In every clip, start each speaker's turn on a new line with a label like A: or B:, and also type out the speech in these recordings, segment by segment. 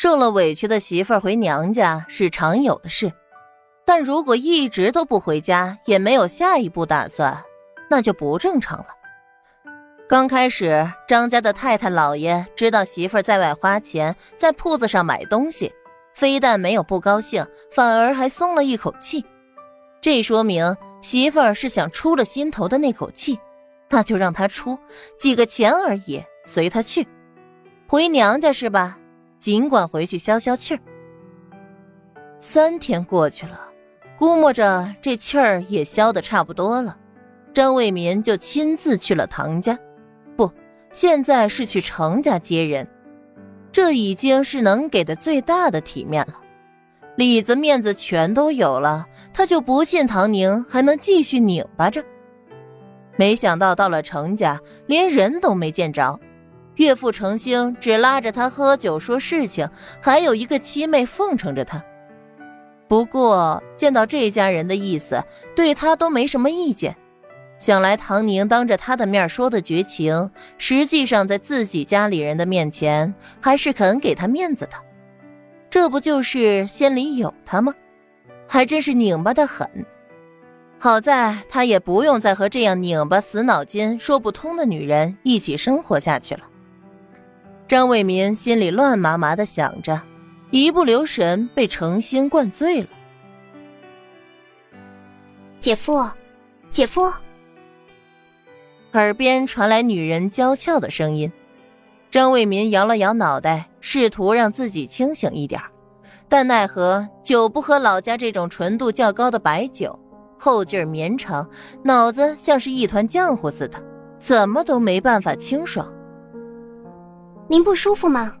A: 受了委屈的媳妇儿回娘家是常有的事，但如果一直都不回家，也没有下一步打算，那就不正常了。刚开始，张家的太太老爷知道媳妇儿在外花钱，在铺子上买东西，非但没有不高兴，反而还松了一口气。这说明媳妇儿是想出了心头的那口气，那就让她出，几个钱而已，随她去。回娘家是吧？尽管回去消消气儿。三天过去了，估摸着这气儿也消得差不多了，张卫民就亲自去了唐家，不，现在是去程家接人，这已经是能给的最大的体面了，里子面子全都有了，他就不信唐宁还能继续拧巴着。没想到到了程家，连人都没见着。岳父程兴只拉着他喝酒说事情，还有一个七妹奉承着他。不过见到这家人的意思，对他都没什么意见。想来唐宁当着他的面说的绝情，实际上在自己家里人的面前还是肯给他面子的。这不就是心里有他吗？还真是拧巴的很。好在他也不用再和这样拧巴、死脑筋、说不通的女人一起生活下去了。张卫民心里乱麻麻的想着，一不留神被程心灌醉了。
B: 姐夫，姐夫，
A: 耳边传来女人娇俏的声音。张卫民摇了摇脑袋，试图让自己清醒一点，但奈何酒不喝老家这种纯度较高的白酒，后劲儿绵长，脑子像是一团浆糊似的，怎么都没办法清爽。
B: 您不舒服吗？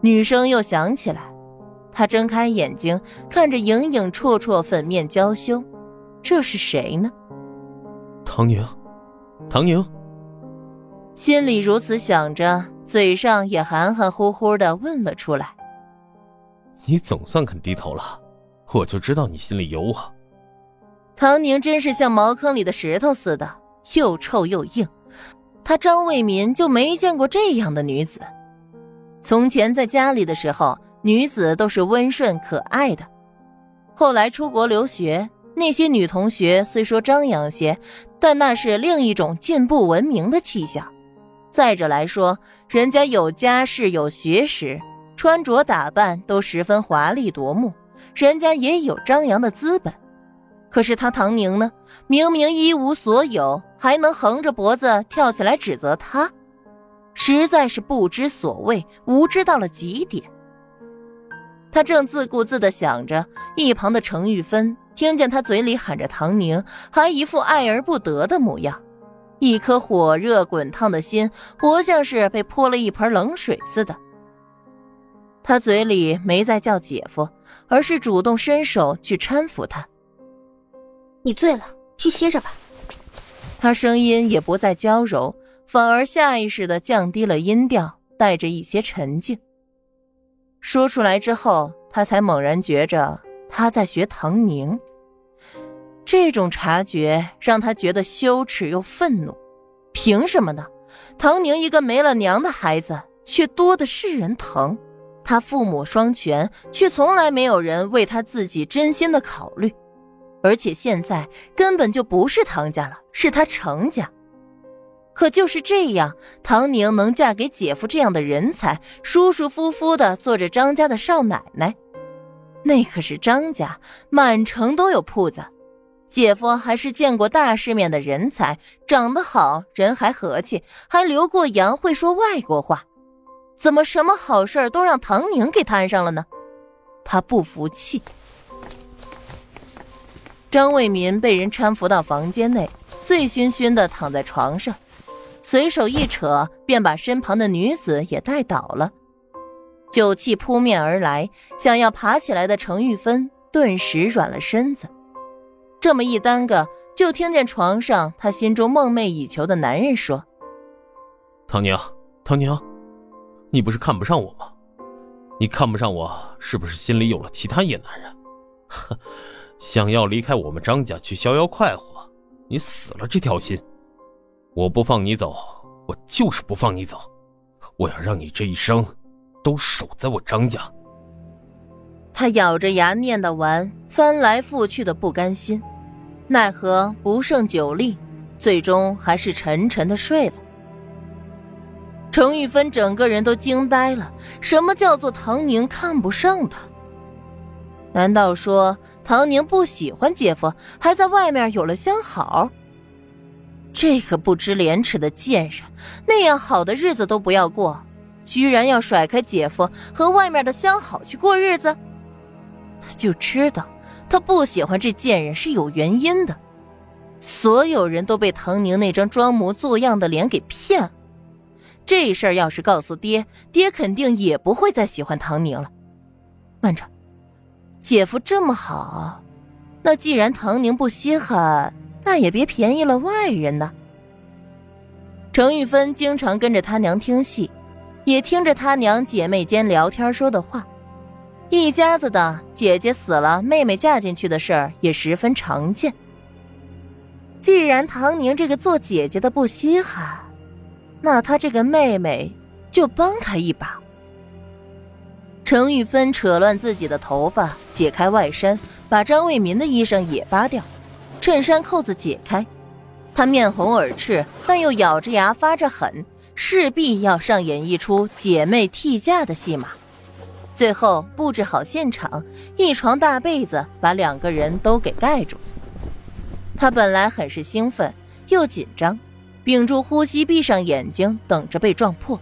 A: 女生又想起来，她睁开眼睛，看着影影绰绰、粉面娇羞，这是谁呢？
C: 唐宁，唐宁，
A: 心里如此想着，嘴上也含含糊糊的问了出来：“
C: 你总算肯低头了，我就知道你心里有我。”
A: 唐宁真是像茅坑里的石头似的，又臭又硬。他张卫民就没见过这样的女子。从前在家里的时候，女子都是温顺可爱的。后来出国留学，那些女同学虽说张扬些，但那是另一种进步文明的气象。再者来说，人家有家世有学识，穿着打扮都十分华丽夺目，人家也有张扬的资本。可是他唐宁呢？明明一无所有，还能横着脖子跳起来指责他，实在是不知所谓，无知到了极点。他正自顾自的想着，一旁的程玉芬听见他嘴里喊着唐宁，还一副爱而不得的模样，一颗火热滚烫的心，活像是被泼了一盆冷水似的。他嘴里没再叫姐夫，而是主动伸手去搀扶他。
B: 你醉了，去歇着吧。
A: 他声音也不再娇柔，反而下意识的降低了音调，带着一些沉静。说出来之后，他才猛然觉着他在学唐宁。这种察觉让他觉得羞耻又愤怒。凭什么呢？唐宁一个没了娘的孩子，却多的是人疼。他父母双全，却从来没有人为他自己真心的考虑。而且现在根本就不是唐家了，是他程家。可就是这样，唐宁能嫁给姐夫这样的人才，舒舒服服的做着张家的少奶奶。那可是张家，满城都有铺子。姐夫还是见过大世面的人才，长得好，人还和气，还留过洋，会说外国话。怎么什么好事都让唐宁给摊上了呢？他不服气。张卫民被人搀扶到房间内，醉醺醺的躺在床上，随手一扯，便把身旁的女子也带倒了。酒气扑面而来，想要爬起来的程玉芬顿时软了身子。这么一耽搁，就听见床上他心中梦寐以求的男人说：“
C: 唐宁，唐宁，你不是看不上我吗？你看不上我，是不是心里有了其他野男人？” 想要离开我们张家去逍遥快活，你死了这条心！我不放你走，我就是不放你走！我要让你这一生都守在我张家。
A: 他咬着牙念叨完，翻来覆去的不甘心，奈何不胜酒力，最终还是沉沉的睡了。程玉芬整个人都惊呆了，什么叫做唐宁看不上他？难道说唐宁不喜欢姐夫，还在外面有了相好？这个不知廉耻的贱人，那样好的日子都不要过，居然要甩开姐夫和外面的相好去过日子？他就知道，他不喜欢这贱人是有原因的。所有人都被唐宁那张装模作样的脸给骗了。这事儿要是告诉爹，爹肯定也不会再喜欢唐宁了。慢着，姐夫这么好，那既然唐宁不稀罕，那也别便宜了外人呢。程玉芬经常跟着他娘听戏，也听着他娘姐妹间聊天说的话。一家子的姐姐死了，妹妹嫁进去的事儿也十分常见。既然唐宁这个做姐姐的不稀罕，那她这个妹妹就帮她一把。程玉芬扯乱自己的头发，解开外衫，把张卫民的衣裳也扒掉，衬衫扣子解开。他面红耳赤，但又咬着牙发着狠，势必要上演一出姐妹替嫁的戏码。最后布置好现场，一床大被子把两个人都给盖住。他本来很是兴奋又紧张，屏住呼吸，闭上眼睛，等着被撞破。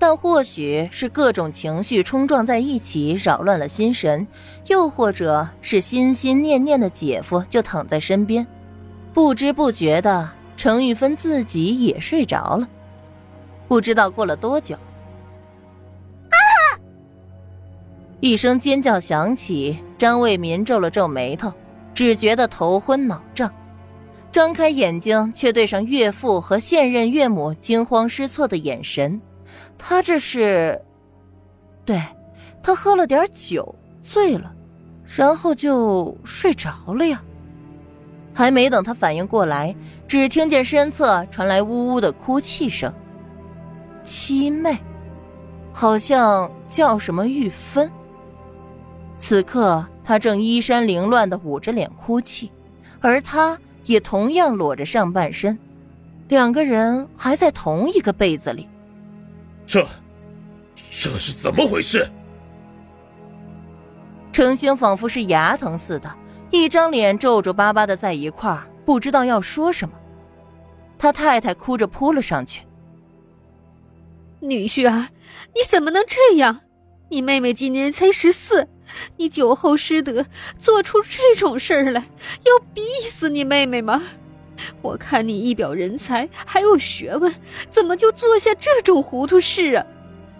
A: 但或许是各种情绪冲撞在一起，扰乱了心神，又或者是心心念念的姐夫就躺在身边，不知不觉的，程玉芬自己也睡着了。不知道过了多久。啊一声尖叫响起，张卫民皱了皱眉头，只觉得头昏脑胀，张开眼睛却对上岳父和现任岳母惊慌失措的眼神。他这是……对，他喝了点酒，醉了，然后就睡着了呀。还没等他反应过来，只听见身侧传来呜呜的哭泣声。七妹，好像叫什么玉芬。此刻，他正衣衫凌乱的捂着脸哭泣，而他也同样裸着上半身，两个人还在同一个被子里。
D: 这，这是怎么回事？
A: 程星仿佛是牙疼似的，一张脸皱皱巴巴的在一块儿，不知道要说什么。他太太哭着扑了上去：“
E: 女婿啊，你怎么能这样？你妹妹今年才十四。”你酒后失德，做出这种事儿来，要逼死你妹妹吗？我看你一表人才，还有学问，怎么就做下这种糊涂事啊？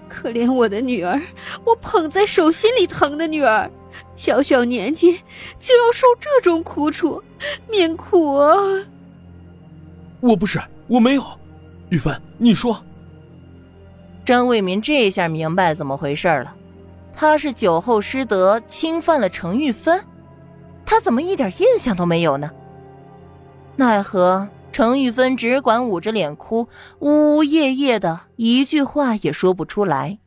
E: 可怜我的女儿，我捧在手心里疼的女儿，小小年纪就要受这种苦楚，命苦啊！
C: 我不是，我没有。玉芬，你说。
A: 张卫民这下明白怎么回事了。他是酒后失德，侵犯了程玉芬，他怎么一点印象都没有呢？奈何程玉芬只管捂着脸哭，呜呜咽咽的，一句话也说不出来。